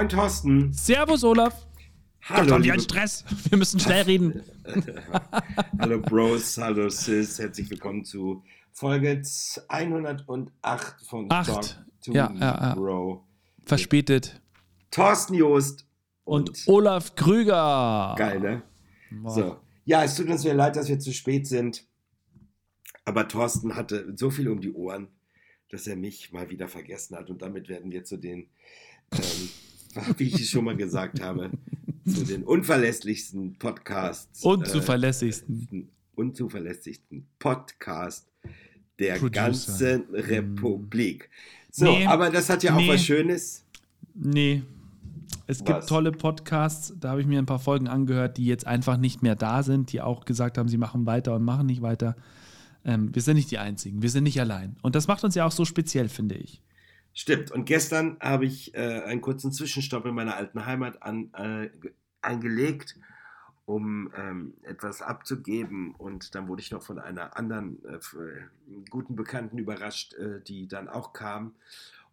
Moin Thorsten. Servus Olaf. Hallo. Doch, ein Stress. Wir müssen schnell reden. hallo Bros, hallo Sis. Herzlich willkommen zu Folge 108 von Acht. Talk to Ja, Me, ja, ja. Bro. Verspätet. Thorsten Joost Und Olaf Krüger. Geil, ne? Boah. So. Ja, es tut uns sehr leid, dass wir zu spät sind. Aber Thorsten hatte so viel um die Ohren, dass er mich mal wieder vergessen hat. Und damit werden wir zu den, ähm, wie ich es schon mal gesagt habe, zu den unverlässlichsten Podcasts. Unzuverlässigsten. Äh, unzuverlässigsten Podcast der Producer. ganzen Republik. So, Nee. aber das hat ja auch Nee. was Schönes. Nee. Es gibt Was? tolle Podcasts, da habe ich mir ein paar Folgen angehört, die jetzt einfach nicht mehr da sind, die auch gesagt haben, sie machen weiter und machen nicht weiter. Ähm, wir sind nicht die Einzigen, wir sind nicht allein. Und das macht uns ja auch so speziell, finde ich. Stimmt. Und gestern habe ich äh, einen kurzen Zwischenstopp in meiner alten Heimat an, äh, ge- eingelegt, um ähm, etwas abzugeben. Und dann wurde ich noch von einer anderen äh, äh, guten Bekannten überrascht, äh, die dann auch kam.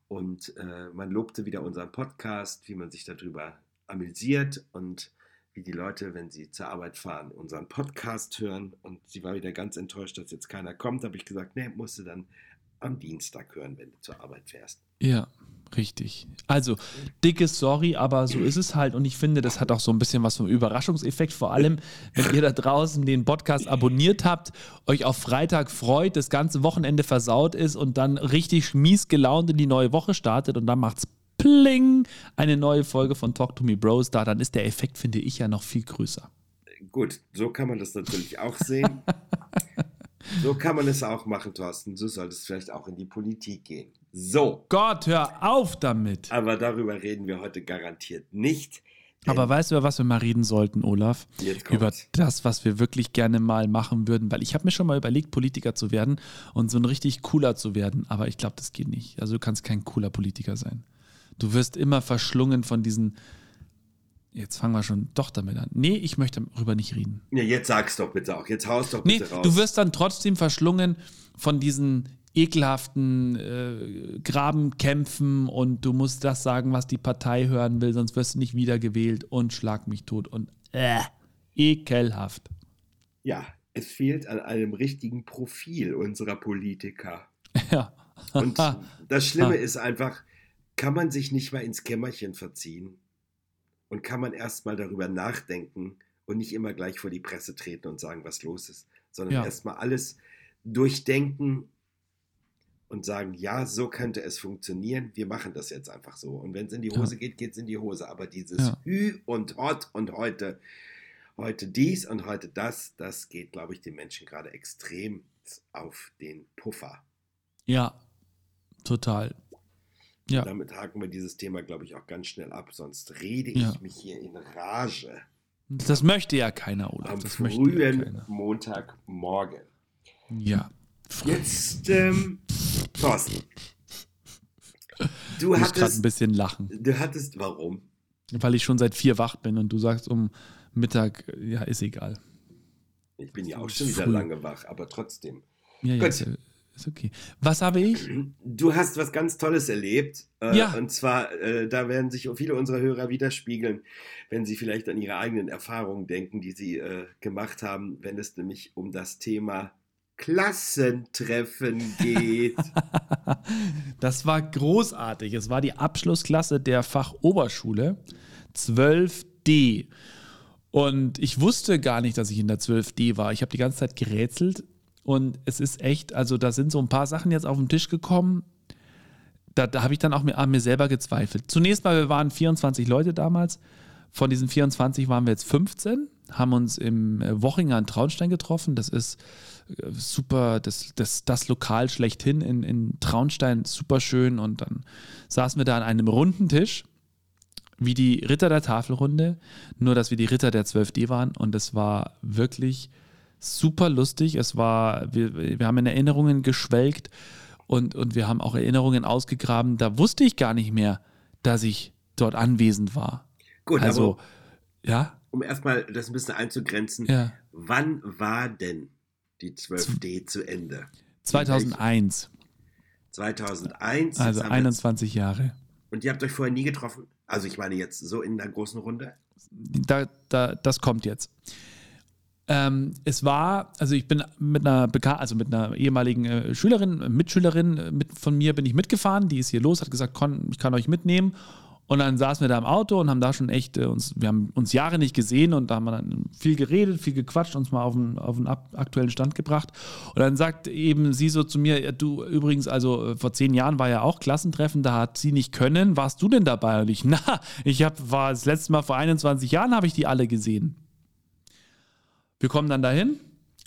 Und äh, man lobte wieder unseren Podcast, wie man sich darüber amüsiert und wie die Leute, wenn sie zur Arbeit fahren, unseren Podcast hören. Und sie war wieder ganz enttäuscht, dass jetzt keiner kommt. Da habe ich gesagt, nee, musst du dann am Dienstag hören, wenn du zur Arbeit fährst. Ja, richtig. Also, dickes Sorry, aber so ist es halt. Und ich finde, das hat auch so ein bisschen was vom Überraschungseffekt. Vor allem, wenn ihr da draußen den Podcast abonniert habt, euch auf Freitag freut, das ganze Wochenende versaut ist und dann richtig mies gelaunt in die neue Woche startet und dann macht's pling, eine neue Folge von Talk to Me Bros da, dann ist der Effekt, finde ich, ja noch viel größer. Gut, so kann man das natürlich auch sehen. so kann man es auch machen, Thorsten. So sollte es vielleicht auch in die Politik gehen. So, Gott, hör auf damit! aber darüber reden wir heute garantiert nicht. Aber weißt du, über was wir mal reden sollten, Olaf? Jetzt kommt's. Über das, was wir wirklich gerne mal machen würden. Weil ich habe mir schon mal überlegt, Politiker zu werden und so ein richtig cooler zu werden. Aber ich glaube, das geht nicht. Also du kannst kein cooler Politiker sein. Du wirst immer verschlungen von diesen. Jetzt fangen wir schon doch damit an. Nee, ich möchte darüber nicht reden. ja, jetzt sag's doch bitte auch. Jetzt haust doch Nee, bitte raus. du wirst dann trotzdem verschlungen von diesen ekelhaften äh, Grabenkämpfen und du musst das sagen, was die Partei hören will, sonst wirst du nicht wiedergewählt und schlag mich tot und äh, ekelhaft. ja, es fehlt an einem richtigen Profil unserer Politiker. Ja. Und das Schlimme ist einfach, kann man sich nicht mal ins Kämmerchen verziehen und kann man erst mal darüber nachdenken und nicht immer gleich vor die Presse treten und sagen, was los ist, sondern Ja. erst mal alles durchdenken und sagen, ja, so könnte es funktionieren, wir machen das jetzt einfach so. Und wenn es in die Ja. Hose geht, geht es in die Hose. Aber dieses Ja. Hü und Hot und heute, heute dies und heute das, das geht, glaube ich, den Menschen gerade extrem auf den Puffer. ja, total. Ja, Damit haken wir dieses Thema, glaube ich, auch ganz schnell ab. Sonst rede Ja. ich mich hier in Rage das möchte ja keiner, Olaf. am Das möchte ja frühen keiner. Montagmorgen. Ja. Jetzt, ähm, Thorsten. Du Ich muss gerade ein hattest, bisschen lachen, du hattest, warum? weil ich schon seit vier wach bin und du sagst um Mittag, ja, ist egal. Ich bin ja auch schon wieder früh. lange wach, aber trotzdem. Ja, ja, Gut. ist, ja- ist okay. Was habe ich? Du hast was ganz Tolles erlebt. Äh, Ja. Und zwar, äh, da werden sich viele unserer Hörer widerspiegeln, wenn sie vielleicht an ihre eigenen Erfahrungen denken, die sie äh, gemacht haben, wenn es nämlich um das Thema Klassentreffen geht. Das war großartig. Es war die Abschlussklasse der Fachoberschule 12D. Und ich wusste gar nicht, dass ich in der 12D war. Ich habe die ganze Zeit gerätselt. Und es ist echt, also da sind so ein paar Sachen jetzt auf den Tisch gekommen. Da, da habe ich dann auch mir, an mir selber gezweifelt. Zunächst mal, wir waren 24 Leute damals. Von diesen 24 waren wir jetzt 15, haben uns im äh, Wochinger in Traunstein getroffen. Das ist super, das, das, das Lokal schlechthin in, in Traunstein, super schön. Und dann saßen wir da an einem runden Tisch, wie die Ritter der Tafelrunde, nur dass wir die Ritter der 12D waren. Und es war wirklich super lustig. Es war, wir, wir haben in Erinnerungen geschwelgt und, und wir haben auch Erinnerungen ausgegraben. Da wusste ich gar nicht mehr, dass ich dort anwesend war. Gut, Also, aber ja, um erstmal das ein bisschen einzugrenzen, ja. wann war denn die 12D zu Ende? 2001, 2001. also jetzt haben wir 21 Jahre. Und ihr habt euch vorher nie getroffen? Also ich meine jetzt so in der großen Runde? Da, da, das kommt jetzt. Ähm, es war, also ich bin mit einer Beka also mit einer ehemaligen äh, Schülerin, Mitschülerin äh, mit, von mir bin ich mitgefahren, die ist hier los, hat gesagt, ich kann euch mitnehmen. Und dann saßen wir da im Auto und haben da schon echt äh, uns, wir haben uns Jahre nicht gesehen und da haben wir dann viel geredet, viel gequatscht, uns mal auf den, auf den aktuellen Stand gebracht. Und dann sagt eben sie so zu mir, du übrigens, also vor zehn Jahren war ja auch Klassentreffen, da hat sie nicht können. Warst du denn dabei? Und ich, na, ich hab, war das letzte Mal vor 21 Jahren, habe ich die alle gesehen. Wir kommen dann dahin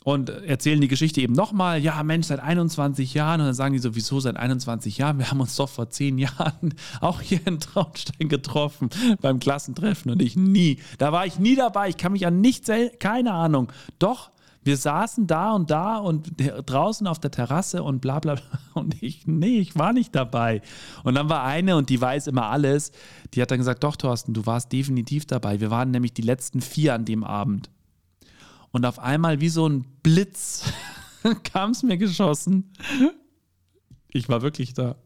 und erzählen die Geschichte eben nochmal. Ja, Mensch, seit 21 Jahren. Und dann sagen die so, wieso seit 21 Jahren? Wir haben uns doch vor 10 Jahren auch hier in Traunstein getroffen beim Klassentreffen und ich nie. Da war ich nie dabei. Ich kann mich an nichts, keine Ahnung. Doch, wir saßen da und da und draußen auf der Terrasse und bla bla bla. Und ich, nee, ich war nicht dabei. Und dann war eine und die weiß immer alles. Die hat dann gesagt, doch, Thorsten, du warst definitiv dabei. Wir waren nämlich die letzten vier an dem Abend. Und auf einmal wie so ein Blitz kam es mir geschossen. Ich war wirklich da.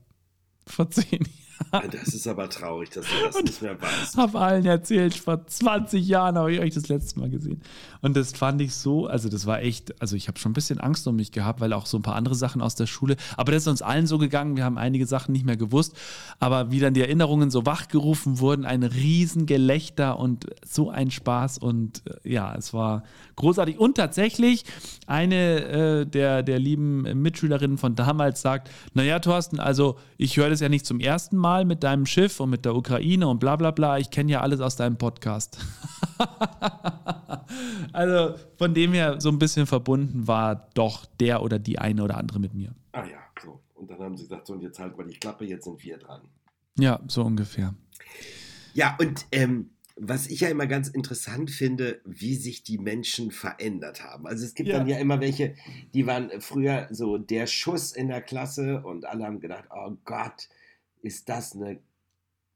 Vor zehn Jahren. Das ist aber traurig, dass du das nicht mehr weißt. Hab allen erzählt, vor 20 Jahren habe ich euch das letzte Mal gesehen. Und das fand ich so, also das war echt, also ich habe schon ein bisschen Angst um mich gehabt, weil auch so ein paar andere Sachen aus der Schule, aber das ist uns allen so gegangen, wir haben einige Sachen nicht mehr gewusst, aber wie dann die Erinnerungen so wachgerufen wurden, ein Riesengelächter und so ein Spaß und äh, ja, es war großartig. Und tatsächlich, eine äh, der, der lieben Mitschülerinnen von damals sagt, naja, Thorsten, also ich höre das ja nicht zum ersten Mal mit deinem Schiff und mit der Ukraine und bla bla bla, ich kenne ja alles aus deinem Podcast. also von dem her so ein bisschen verbunden war doch der oder die eine oder andere mit mir. Ah ja, so. Und dann haben sie gesagt, so und jetzt halt mal die Klappe, jetzt sind wir dran. Ja, so ungefähr. Ja, und ähm, was ich ja immer ganz interessant finde, wie sich die Menschen verändert haben. Also es gibt ja. dann ja immer welche, die waren früher so der Schuss in der Klasse und alle haben gedacht, oh Gott, ist das eine,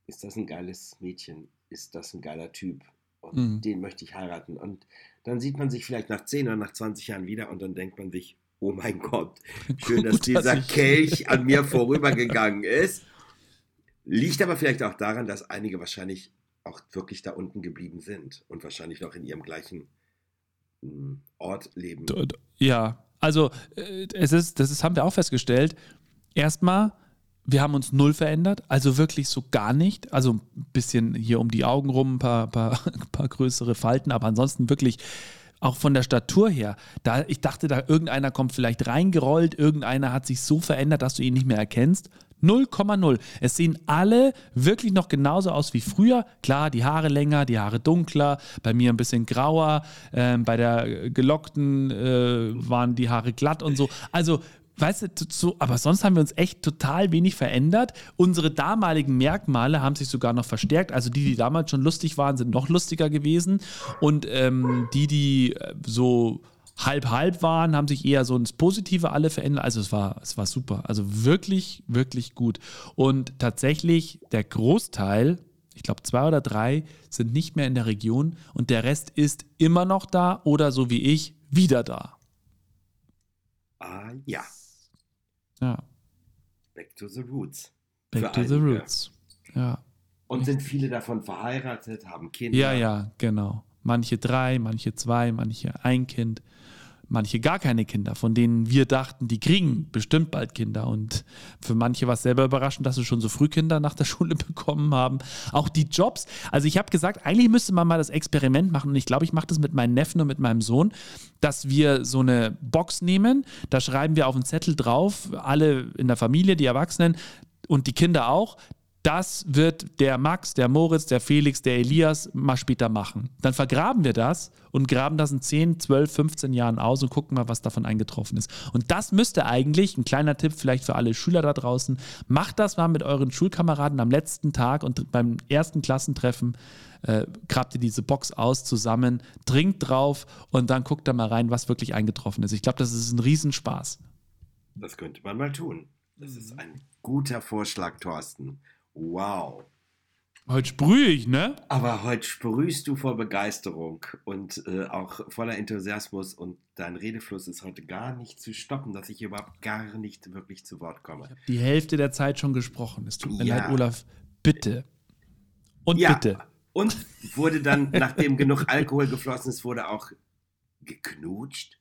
ist das ein geiles Mädchen, ist das ein geiler Typ und mhm. den möchte ich heiraten. Und dann sieht man sich vielleicht nach 10 oder nach 20 Jahren wieder und dann denkt man sich, oh mein Gott, schön, dass dieser Kelch an mir vorübergegangen ist. Liegt aber vielleicht auch daran, dass einige wahrscheinlich auch wirklich da unten geblieben sind und wahrscheinlich noch in ihrem gleichen hm, Ort leben. Ja, also äh, es ist, das ist, haben wir auch festgestellt. Erstmal, wir haben uns null verändert, also wirklich so gar nicht. Also ein bisschen hier um die Augen rum, ein paar, paar, paar größere Falten, aber ansonsten wirklich auch von der Statur her. Da, ich dachte, da irgendeiner kommt vielleicht reingerollt, irgendeiner hat sich so verändert, dass du ihn nicht mehr erkennst. 0,0. Es sehen alle wirklich noch genauso aus wie früher. Klar, die Haare länger, die Haare dunkler, bei mir ein bisschen grauer, ähm, bei der gelockten äh, waren die Haare glatt und so. Also weißt du, so, aber sonst haben wir uns echt total wenig verändert. Unsere damaligen Merkmale haben sich sogar noch verstärkt. Also die, die damals schon lustig waren, sind noch lustiger gewesen. Und ähm, die, die äh, so halb-halb waren, haben sich eher so ins Positive alle verändert. Also es war, es war super. Also wirklich, wirklich gut. Und tatsächlich der Großteil, ich glaube zwei oder drei, sind nicht mehr in der Region und der Rest ist immer noch da oder so wie ich wieder da. Ah, ja. Ja. Back to the roots. Back to einige. the roots. Ja. Und sind viele davon verheiratet, haben Kinder? Ja, ja, genau. Manche drei, manche zwei, manche ein Kind manche gar keine Kinder, von denen wir dachten, die kriegen bestimmt bald Kinder. Und für manche war es selber überraschend, dass sie schon so früh Kinder nach der Schule bekommen haben. Auch die Jobs. Also ich habe gesagt, eigentlich müsste man mal das Experiment machen. Und ich glaube, ich mache das mit meinen Neffen und mit meinem Sohn, dass wir so eine Box nehmen. Da schreiben wir auf einen Zettel drauf, alle in der Familie, die Erwachsenen, und die Kinder auch, das wird der Max, der Moritz, der Felix, der Elias mal später machen. Dann vergraben wir das und graben das in 10, 12, 15 Jahren aus und gucken mal, was davon eingetroffen ist. Und das müsste eigentlich, ein kleiner Tipp vielleicht für alle Schüler da draußen, macht das mal mit euren Schulkameraden am letzten Tag und beim ersten Klassentreffen äh, grabt ihr diese Box aus zusammen, trinkt drauf und dann guckt da mal rein, was wirklich eingetroffen ist. Ich glaube, das ist ein Riesenspaß. Das könnte man mal tun. Das ist ein guter Vorschlag, Thorsten. Wow. Heute sprühe ich, ne? Aber heute sprühst du vor Begeisterung und äh, auch voller Enthusiasmus und dein Redefluss ist heute gar nicht zu stoppen, dass ich überhaupt gar nicht wirklich zu Wort komme. Ich habe die Hälfte der Zeit schon gesprochen. Es tut mir ja. leid, Olaf. Bitte. Und Ja. bitte. Und wurde dann, nachdem genug Alkohol geflossen ist, wurde auch geknutscht?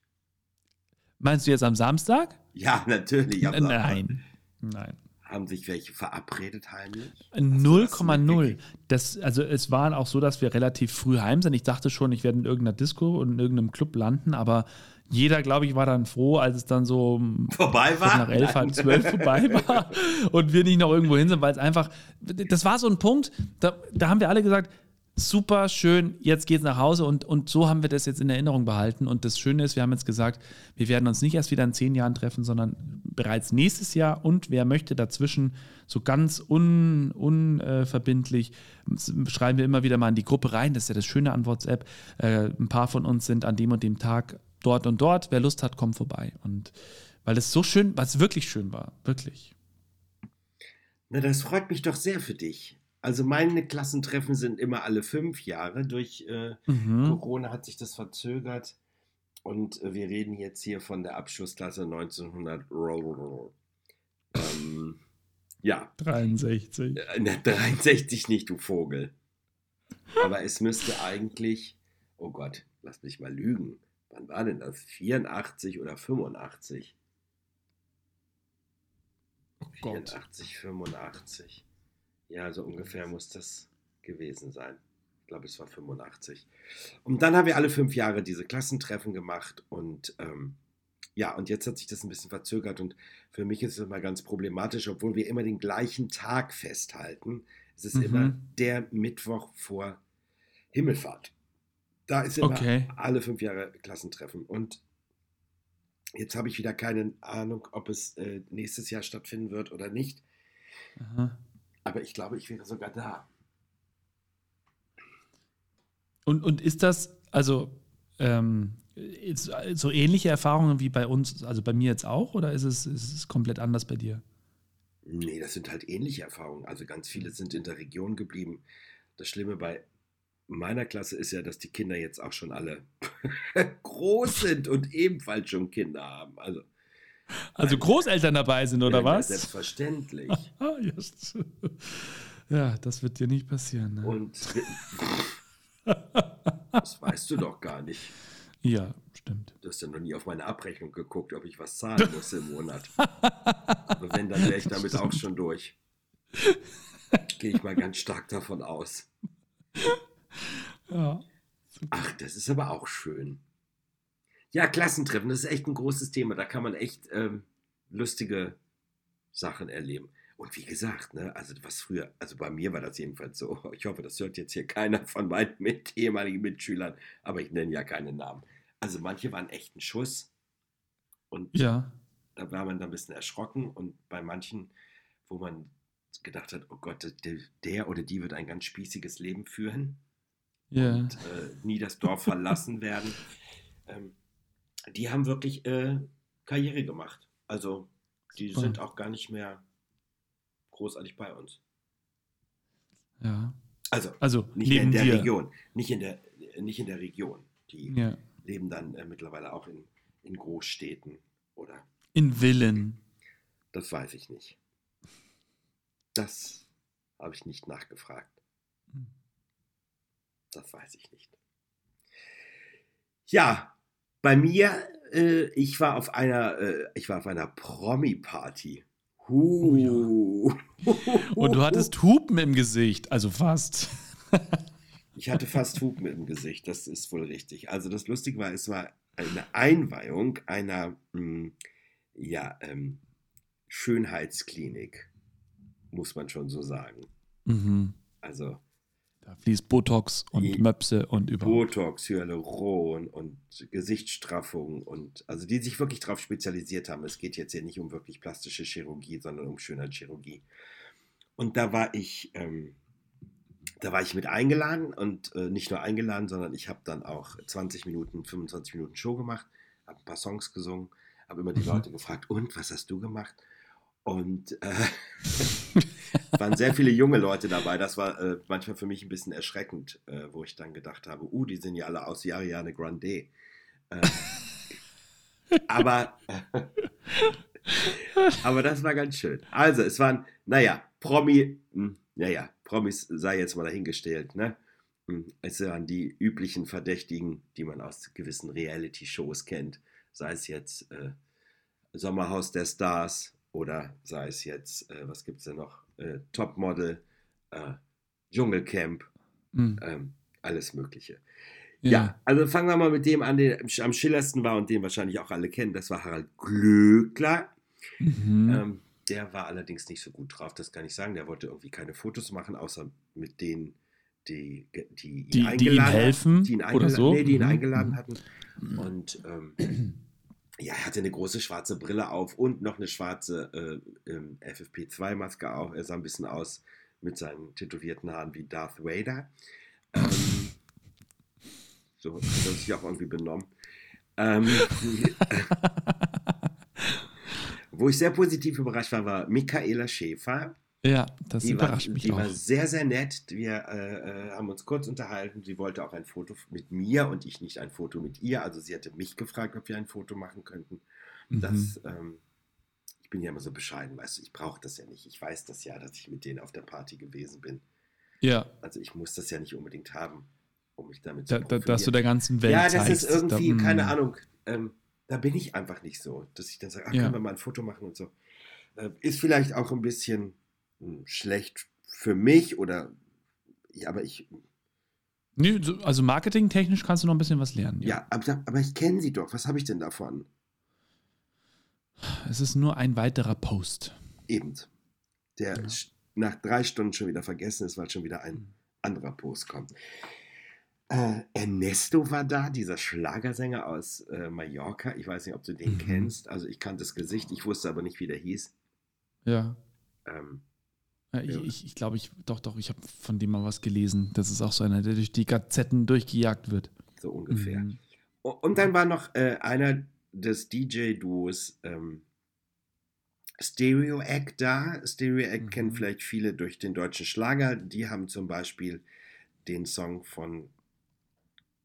Meinst du jetzt am Samstag? Ja, natürlich. Nein. Nein. Haben sich welche verabredet heimlich? 0,0. Das, also es war auch so, dass wir relativ früh heim sind. Ich dachte schon, ich werde in irgendeiner Disco und in irgendeinem Club landen, aber jeder, glaube ich, war dann froh, als es dann so Vorbei war? nach elf, halb zwölf vorbei war und wir nicht noch irgendwo hin sind, weil es einfach, das war so ein Punkt, da, da haben wir alle gesagt, super schön, jetzt geht's nach Hause und, und so haben wir das jetzt in Erinnerung behalten. Und das Schöne ist, wir haben jetzt gesagt, wir werden uns nicht erst wieder in zehn Jahren treffen, sondern bereits nächstes Jahr. Und wer möchte dazwischen so ganz un, unverbindlich, schreiben wir immer wieder mal in die Gruppe rein, das ist ja das Schöne an WhatsApp, äh, ein paar von uns sind an dem und dem Tag dort und dort, wer Lust hat, kommt vorbei. Und weil es so schön, weil es wirklich schön war, wirklich. Na, das freut mich doch sehr für dich. Also meine Klassentreffen sind immer alle fünf Jahre. Durch äh, Mhm. Corona hat sich das verzögert. Und äh, wir reden jetzt hier von der Abschlussklasse 1900. Ähm, ja, 63. äh, ne, 63 nicht, du Vogel. Aber es müsste eigentlich, oh Gott, lass mich mal lügen. Wann war denn das? 84 oder 85? Oh Gott. 84, 85. Ja, so ungefähr muss das gewesen sein. Ich glaube, es war 85. Und dann haben wir alle fünf Jahre diese Klassentreffen gemacht und ähm, ja, und jetzt hat sich das ein bisschen verzögert und für mich ist es immer ganz problematisch, obwohl wir immer den gleichen Tag festhalten. Es ist Mhm. immer der Mittwoch vor Himmelfahrt. Da ist immer Okay. alle fünf Jahre Klassentreffen und jetzt habe ich wieder keine Ahnung, ob es äh, nächstes Jahr stattfinden wird oder nicht. Aha. Aber ich glaube, ich wäre sogar da. Und, und ist das, also, ähm, so ähnliche Erfahrungen wie bei uns, also bei mir jetzt auch, oder ist es, ist es komplett anders bei dir? Nee, das sind halt ähnliche Erfahrungen. Also ganz viele sind in der Region geblieben. Das Schlimme bei meiner Klasse ist ja, dass die Kinder jetzt auch schon alle groß sind und ebenfalls schon Kinder haben. Also, Also Großeltern dabei sind, oder ja, was? Selbstverständlich. Ah. Ja, das wird dir nicht passieren. Ne? Und das weißt du doch gar nicht. ja, stimmt. Du hast ja noch nie auf meine Abrechnung geguckt, ob ich was zahlen muss im Monat. Aber wenn, dann wäre ich damit auch schon durch. Gehe ich mal ganz stark davon aus. Ja. Ach, das ist aber auch schön. Ja, Klassentreffen, das ist echt ein großes Thema. Da kann man echt ähm, lustige Sachen erleben. Und wie gesagt, ne, also was früher, also bei mir war das jedenfalls so. Ich hoffe, das hört jetzt hier keiner von meinen mit, ehemaligen Mitschülern, aber ich nenne ja keine Namen. Also manche waren echt ein Schuss und Ja. da war man dann ein bisschen erschrocken und bei manchen, wo man gedacht hat, oh Gott, der, der oder die wird ein ganz spießiges Leben führen Ja. und äh, nie das Dorf verlassen werden. Ähm, die haben wirklich äh, Karriere gemacht. Also die Super. sind auch gar nicht mehr großartig bei uns. Ja. Also Also nicht in der dir. Region, nicht in der, nicht in der Region. Die Ja. leben dann äh, mittlerweile auch in, in Großstädten oder In Villen. das weiß ich nicht. Das habe ich nicht nachgefragt. Hm. Das weiß ich nicht. Ja, bei mir, äh, ich war auf einer, äh, ich war auf einer Promi-Party. Huh. Und du hattest Hupen im Gesicht, also fast. Ich hatte fast Hupen im Gesicht, das ist wohl richtig. Also das Lustige war, es war eine Einweihung einer mh, ja, ähm, Schönheitsklinik, muss man schon so sagen. Mhm. Also Da fließt Botox und Die- Möpse und überhaupt. Botox, Hyaluron und Gesichtsstraffung und also die sich wirklich darauf spezialisiert haben. Es geht jetzt hier nicht um wirklich plastische Chirurgie, sondern um Schönheitschirurgie. Und da war ich, ähm, da war ich mit eingeladen und äh, nicht nur eingeladen, sondern ich habe dann auch 20 Minuten, 25 Minuten Show gemacht, habe ein paar Songs gesungen, habe immer die Mhm. Leute gefragt, und was hast du gemacht? Und äh, waren sehr viele junge Leute dabei. Das war äh, manchmal für mich ein bisschen erschreckend, äh, wo ich dann gedacht habe, uh, die sehen ja alle aus Ariane Grande. Äh, aber, aber das war ganz schön. Also, es waren, naja, Promi, hm, naja, Promis sei jetzt mal dahingestellt, ne? Hm, Es waren die üblichen Verdächtigen, die man aus gewissen Reality-Shows kennt. Sei es jetzt äh, Sommerhaus der Stars oder sei es jetzt, äh, was gibt es denn noch? Äh, Topmodel, äh, Dschungelcamp, Hm. ähm, alles Mögliche. Ja. also fangen wir mal mit dem an, der am schillersten war und den wahrscheinlich auch alle kennen. Das war Harald Glöckler. Mhm. Ähm, der war allerdings nicht so gut drauf, das kann ich sagen. Der wollte irgendwie keine Fotos machen, außer mit denen, die, die, ihn, Die- die eingeladen helfen die ihn oder eingeladen, so? Nee, die ihn Mhm. eingeladen hatten. Und ähm, ja, er hatte eine große schwarze Brille auf und noch eine schwarze äh, ähm, FFP2-Maske auf. Er sah ein bisschen aus mit seinen tätowierten Haaren wie Darth Vader. Ähm, so hat er sich auch irgendwie benommen. Ähm, wo ich sehr positiv überrascht war, war Michaela Schäfer. Ja, das Die, war, überrascht mich die auch. war sehr, sehr nett. Wir äh, äh, haben uns kurz unterhalten. Sie wollte auch ein Foto mit mir und ich nicht ein Foto mit ihr. Also sie hatte mich gefragt, ob wir ein Foto machen könnten. Mhm. Das, ähm, ich bin ja immer so bescheiden, weißt du, ich brauche das ja nicht. Ich weiß das ja, dass ich mit denen auf der Party gewesen bin. ja, Also ich muss das ja nicht unbedingt haben, um mich damit da, zu da, dass du der ganzen Welt Ja, das zeigst. ist irgendwie, da, keine mm. Ahnung, ähm, da bin ich einfach nicht so, dass ich dann sage, ach, Ja. können wir mal ein Foto machen und so. Äh, ist vielleicht auch ein bisschen schlecht für mich oder, ja, aber ich, Nee, so- also marketingtechnisch kannst du noch ein bisschen was lernen. ja, aber, aber ich kenne sie doch, was habe ich denn davon? Es ist nur ein weiterer Post. Eben, der Ja. sch- nach drei Stunden schon wieder vergessen ist, weil schon wieder ein Mhm. anderer Post kommt. Äh, Ernesto war da, dieser Schlagersänger aus äh, Mallorca. Ich weiß nicht, ob du den Mhm. kennst. Also ich kannte das Gesicht, ich wusste aber nicht, wie der hieß. Ja. Ähm, Ja, ich Ja. ich, ich glaube, ich, doch, doch, ich habe von dem mal was gelesen. Das ist auch so einer, der durch die Gazetten durchgejagt wird. so ungefähr. Mhm. Und dann war noch äh, einer des DJ-Duos ähm, Stereo Act da. Stereo Act Mhm. kennen vielleicht viele durch den deutschen Schlager. Die haben zum Beispiel den Song von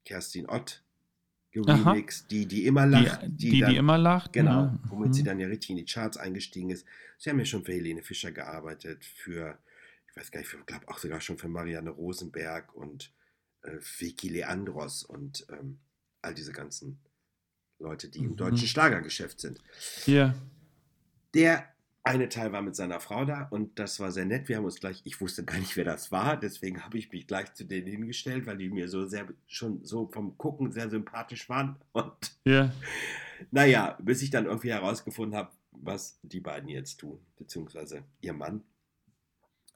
Kerstin Ott geremixed, die, die immer Die, lacht. die, die, dann, immer lacht. Genau, ne? womit Mhm. sie dann ja richtig in die Charts eingestiegen ist. Sie haben ja schon für Helene Fischer gearbeitet, für, ich weiß gar nicht, ich glaube auch sogar schon für Marianne Rosenberg und äh, Vicky Leandros und ähm, all diese ganzen Leute, die Mhm. im deutschen Schlagergeschäft sind. Ja. Der eine Teil war mit seiner Frau da und das war sehr nett. Wir haben uns gleich, ich wusste gar nicht, wer das war, deswegen habe ich mich gleich zu denen hingestellt, weil die mir so sehr, schon so vom Gucken sehr sympathisch waren. Und Ja. naja, bis ich dann irgendwie herausgefunden habe, was die beiden jetzt tun, beziehungsweise ihr Mann.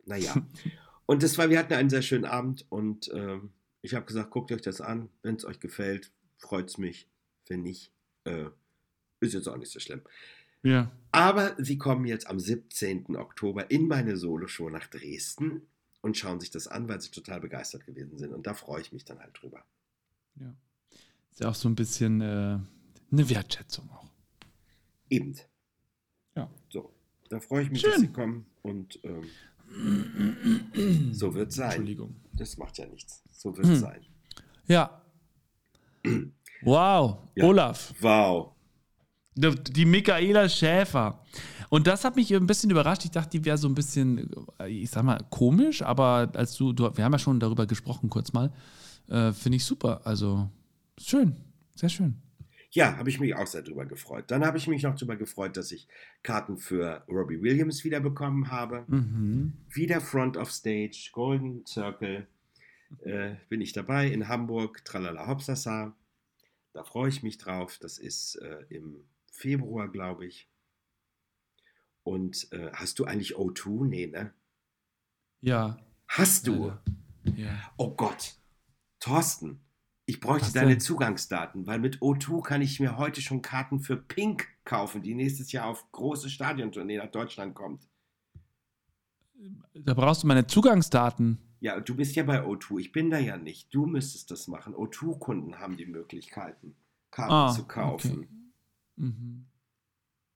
Naja. Und das war, wir hatten einen sehr schönen Abend und ähm, ich habe gesagt, guckt euch das an. Wenn es euch gefällt, freut es mich. Wenn nicht, äh, ist jetzt auch nicht so schlimm. Ja. Aber sie kommen jetzt am 17. Oktober in meine Soloshow nach Dresden und schauen sich das an, weil sie total begeistert gewesen sind. Und da freue ich mich dann halt drüber. ja. Ist ja auch so ein bisschen äh, eine Wertschätzung auch. Eben. Ja. So, da freue ich mich, Schön. dass sie kommen und ähm, so wird es sein. Entschuldigung. Das macht ja nichts. So wird es Hm. sein. Ja. Wow, Ja. Olaf. Wow. Die Michaela Schäfer. Und das hat mich ein bisschen überrascht. Ich dachte, die wäre so ein bisschen, äh, ich sag mal, komisch, aber als du, du wir haben ja schon darüber gesprochen kurz mal, äh, finde ich super. Also schön, sehr schön. Ja, habe ich mich auch sehr drüber gefreut. Dann habe ich mich noch drüber gefreut, dass ich Karten für Robbie Williams wieder bekommen habe. Mhm. Wieder Front of Stage, Golden Circle. Äh, bin ich dabei in Hamburg, Tralala Hopsasa. Da freue ich mich drauf. Das ist äh, im Februar, glaube ich. Und äh, hast du eigentlich O2? Nee, ne? Ja. Hast du? Ja. Oh Gott. Thorsten, ich bräuchte Was deine denn? Zugangsdaten, weil mit O2 kann ich mir heute schon Karten für Pink kaufen, die nächstes Jahr auf große Stadiontournee nach Deutschland kommt. Da brauchst du meine Zugangsdaten. Ja, du bist ja bei O2. Ich bin da ja nicht. Du müsstest das machen. O2-Kunden haben die Möglichkeiten, Karten Ah, zu kaufen. okay. Mhm.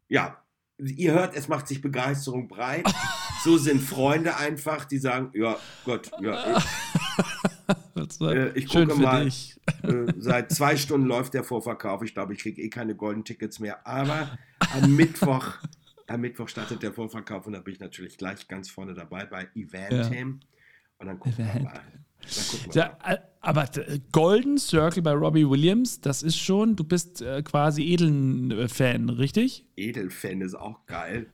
Ja, ihr hört, es macht sich Begeisterung breit. so sind Freunde einfach, die sagen, ja, Gott, ja, ich, Äh, ich gucke mal. äh, seit zwei Stunden läuft der Vorverkauf. Ich glaube, ich kriege eh keine goldenen Tickets mehr. Aber am Mittwoch Am Mittwoch startet der Vorverkauf und da bin ich natürlich gleich ganz vorne dabei bei Eventim. Und dann gucken wir mal. Ja, äh, aber äh, Golden Circle bei Robbie Williams, das ist schon, du bist äh, quasi Edeln-Fan, richtig? Edelfan ist auch geil.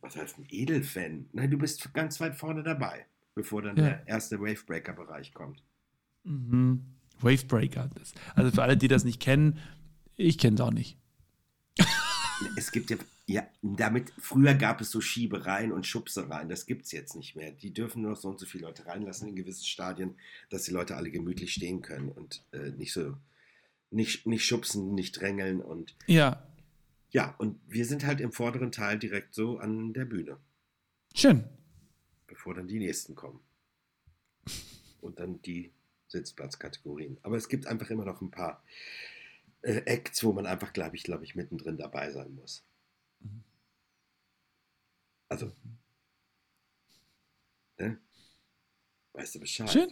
Was heißt ein Edelfan? Nein, du bist ganz weit vorne dabei, bevor dann Ja. der erste Wavebreaker-Bereich kommt. Mhm. Wavebreaker. Also für alle, die das nicht kennen, ich kenne es auch nicht. Es gibt ja, ja, damit, früher gab es so Schiebereien und Schubsereien, das gibt es jetzt nicht mehr. Die dürfen nur noch so und so viele Leute reinlassen in gewissen Stadien, dass die Leute alle gemütlich stehen können und äh, nicht so, nicht, nicht schubsen, nicht drängeln und Ja, ja, und wir sind halt im vorderen Teil direkt so an der Bühne, schön. bevor dann die nächsten kommen. Und dann die Sitzplatzkategorien. Aber es gibt einfach immer noch ein paar äh, Acts, wo man einfach, glaube ich, glaube ich, mittendrin dabei sein muss. Also, ne? Weißt du Bescheid? Schön.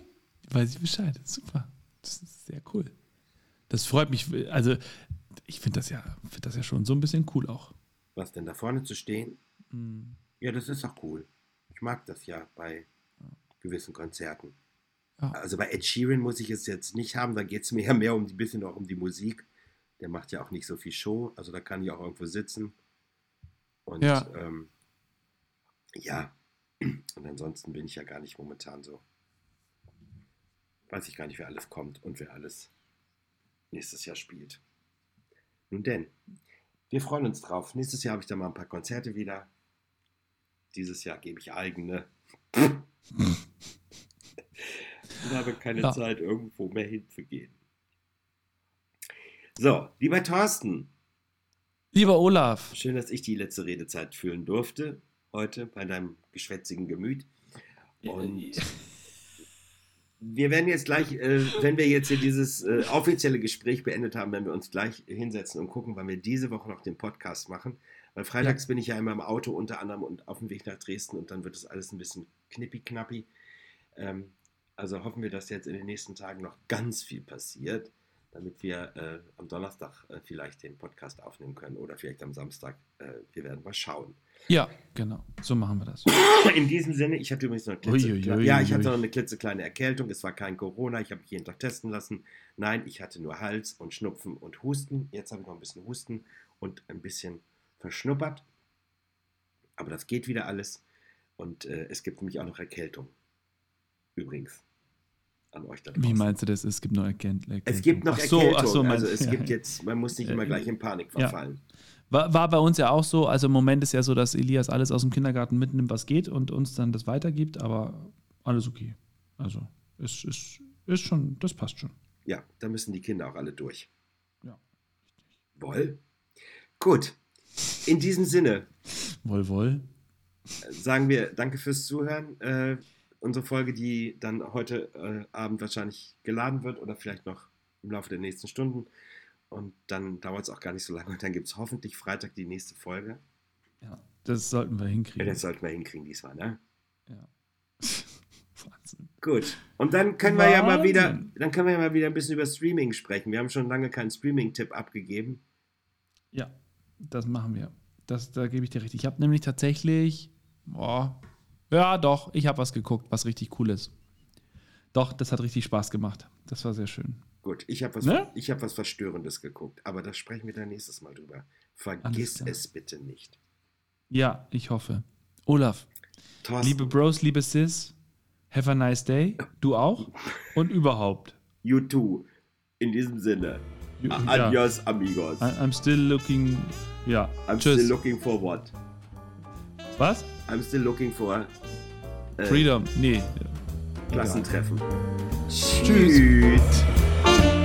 Weiß ich Bescheid. Super. Das ist sehr cool. Das freut mich. Also, ich finde das, ja, find das ja schon so ein bisschen cool auch. Was denn da vorne zu stehen? Mhm. Ja, das ist auch cool. Ich mag das ja bei gewissen Konzerten. Also bei Ed Sheeran muss ich es jetzt nicht haben, da geht es mir ja mehr um ein bisschen auch um die Musik. Der macht ja auch nicht so viel Show, also da kann ich auch irgendwo sitzen. Und Ja. ähm, ja, und ansonsten bin ich ja gar nicht momentan so. Weiß ich gar nicht, wer alles kommt und wer alles nächstes Jahr spielt. Nun denn, wir freuen uns drauf. Nächstes Jahr habe ich dann mal ein paar Konzerte wieder. Dieses Jahr gebe ich eigene. und habe keine Ja. Zeit, irgendwo mehr hinzugehen. So, lieber Thorsten, Lieber Olaf, schön, dass ich die letzte Redezeit führen durfte. Heute bei deinem geschwätzigen Gemüt. Und wir werden jetzt gleich, äh, wenn wir jetzt hier dieses äh, offizielle Gespräch beendet haben, werden wir uns gleich hinsetzen und gucken, wann wir diese Woche noch den Podcast machen. Weil freitags bin ich ja immer im Auto unter anderem und auf dem Weg nach Dresden und dann wird es alles ein bisschen knippi-knappi. Ähm, also hoffen wir, dass jetzt in den nächsten Tagen noch ganz viel passiert, damit wir äh, am Donnerstag äh, vielleicht den Podcast aufnehmen können oder vielleicht am Samstag. Äh, wir werden mal schauen. ja, genau, so machen wir das. In diesem Sinne, ich hatte übrigens noch eine, klitze, Uiuiui. ja, ich hatte noch eine klitzekleine Erkältung. Es war kein Corona. Ich habe mich jeden Tag testen lassen. Nein, ich hatte nur Hals und Schnupfen und Husten. Jetzt habe ich noch ein bisschen Husten und ein bisschen verschnuppert. Aber das geht wieder alles. Und äh, es gibt nämlich auch noch Erkältung. Übrigens. An euch da draußen. Wie meinst du das? Es gibt noch Erkältung. Es gibt noch ach so, Erkältung. Ach so, also es ja, gibt ja. jetzt, man muss nicht immer Äh, gleich in Panik ja. verfallen. War, war bei uns ja auch so. Also im Moment ist ja so, dass Elias alles aus dem Kindergarten mitnimmt, was geht und uns dann das weitergibt, aber alles okay. Also es ist, ist schon, das passt schon. Ja, da müssen die Kinder auch alle durch. Ja. Woll? Gut. In diesem Sinne, Woll, woll. sagen wir danke fürs Zuhören. Äh, unsere Folge, die dann heute äh, Abend wahrscheinlich geladen wird oder vielleicht noch im Laufe der nächsten Stunden. Und dann dauert es auch gar nicht so lange. Und dann gibt es hoffentlich Freitag die nächste Folge. Ja, das sollten wir Ja, hinkriegen. das sollten wir hinkriegen diesmal, ne? Ja. Wahnsinn. Gut. Und dann können wir ja mal Wahnsinn. wieder, dann können wir ja mal wieder ein bisschen über Streaming sprechen. Wir haben schon lange keinen Streaming-Tipp abgegeben. Ja, das machen wir. Das, da gebe ich dir recht. Ich habe nämlich tatsächlich, boah, ja doch, ich habe was geguckt, was richtig cool ist. Doch, das hat richtig Spaß gemacht. Das war sehr schön. Gut, ich habe was, Ne? ich hab was Verstörendes geguckt, aber da sprechen wir dann nächstes Mal drüber. Vergiss es bitte nicht. Ja, ich hoffe. Olaf, Thorsten, liebe Bros, liebe Sis, have a nice day. Du auch? Und überhaupt. you too. In diesem Sinne. Ja. Adios, amigos. I- I'm still looking. Ja. I'm Tschüss. still looking for what? Was? I'm still looking for äh, Freedom. Nee. Klassentreffen. Tschüss. Tschüss.